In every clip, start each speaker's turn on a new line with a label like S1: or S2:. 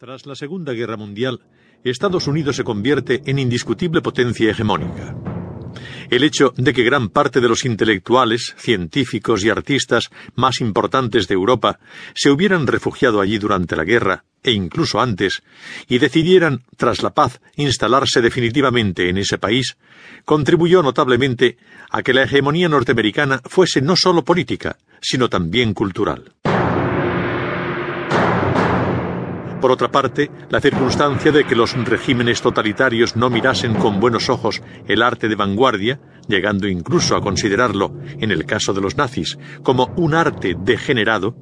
S1: Tras la Segunda Guerra Mundial, Estados Unidos se convierte en indiscutible potencia hegemónica. El hecho de que gran parte de los intelectuales, científicos y artistas más importantes de Europa se hubieran refugiado allí durante la guerra, e incluso antes, y decidieran, tras la paz, instalarse definitivamente en ese país, contribuyó notablemente a que la hegemonía norteamericana fuese no solo política, sino también cultural. Por otra parte, la circunstancia de que los regímenes totalitarios no mirasen con buenos ojos el arte de vanguardia, llegando incluso a considerarlo, en el caso de los nazis, como un arte degenerado,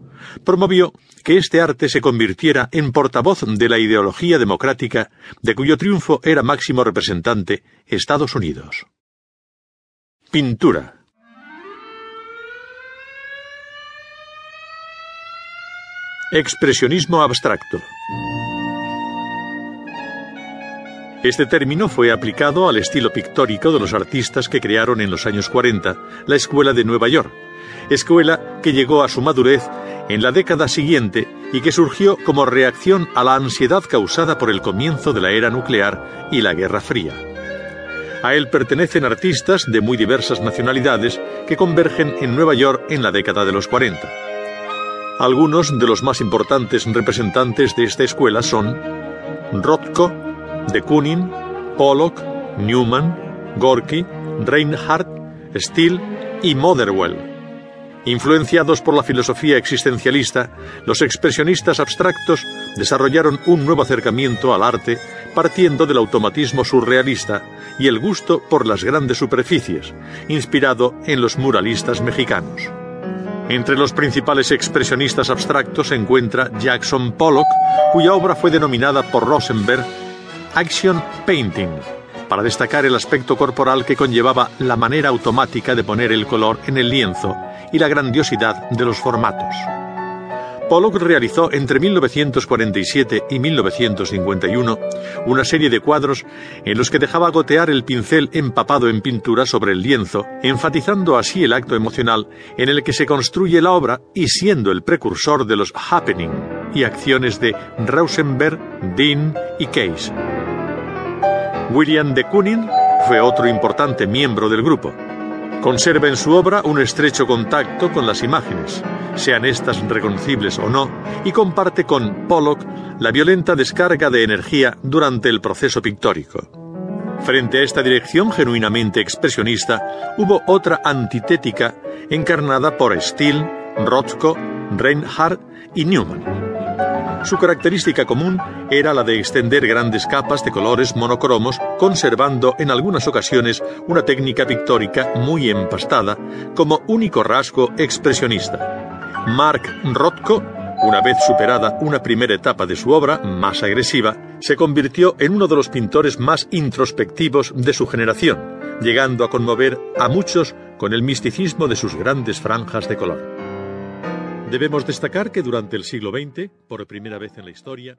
S1: promovió que este arte se convirtiera en portavoz de la ideología democrática de cuyo triunfo era máximo representante Estados Unidos. Pintura Expresionismo abstracto. Este término fue aplicado al estilo pictórico de los artistas que crearon en los años 40 la Escuela de Nueva York, escuela que llegó a su madurez en la década siguiente y que surgió como reacción a la ansiedad causada por el comienzo de la era nuclear y la Guerra Fría. A él pertenecen artistas de muy diversas nacionalidades que convergen en Nueva York en la década de los 40. Algunos de los más importantes representantes de esta escuela son Rothko, de Kooning, Pollock, Newman, Gorky, Reinhardt, Steele y Motherwell. Influenciados por la filosofía existencialista, los expresionistas abstractos desarrollaron un nuevo acercamiento al arte partiendo del automatismo surrealista y el gusto por las grandes superficies, inspirado en los muralistas mexicanos. Entre los principales expresionistas abstractos se encuentra Jackson Pollock, cuya obra fue denominada por Rosenberg Action Painting, para destacar el aspecto corporal que conllevaba la manera automática de poner el color en el lienzo y la grandiosidad de los formatos. Pollock realizó entre 1947 y 1951 una serie de cuadros en los que dejaba gotear el pincel empapado en pintura sobre el lienzo, enfatizando así el acto emocional en el que se construye la obra y siendo el precursor de los happening y acciones de Rausenberg, Dean y Case. William de Kooning fue otro importante miembro del grupo. Conserva en su obra un estrecho contacto con las imágenes, sean estas reconocibles o no, y comparte con Pollock la violenta descarga de energía durante el proceso pictórico. Frente a esta dirección genuinamente expresionista, hubo otra antitética encarnada por Steele, Rothko, Reinhardt y Newman. Su característica común era la de extender grandes capas de colores monocromos, conservando en algunas ocasiones una técnica pictórica muy empastada, como único rasgo expresionista. Mark Rothko, una vez superada una primera etapa de su obra, más agresiva, se convirtió en uno de los pintores más introspectivos de su generación, llegando a conmover a muchos con el misticismo de sus grandes franjas de color. Debemos destacar que durante el siglo XX, por primera vez en la historia,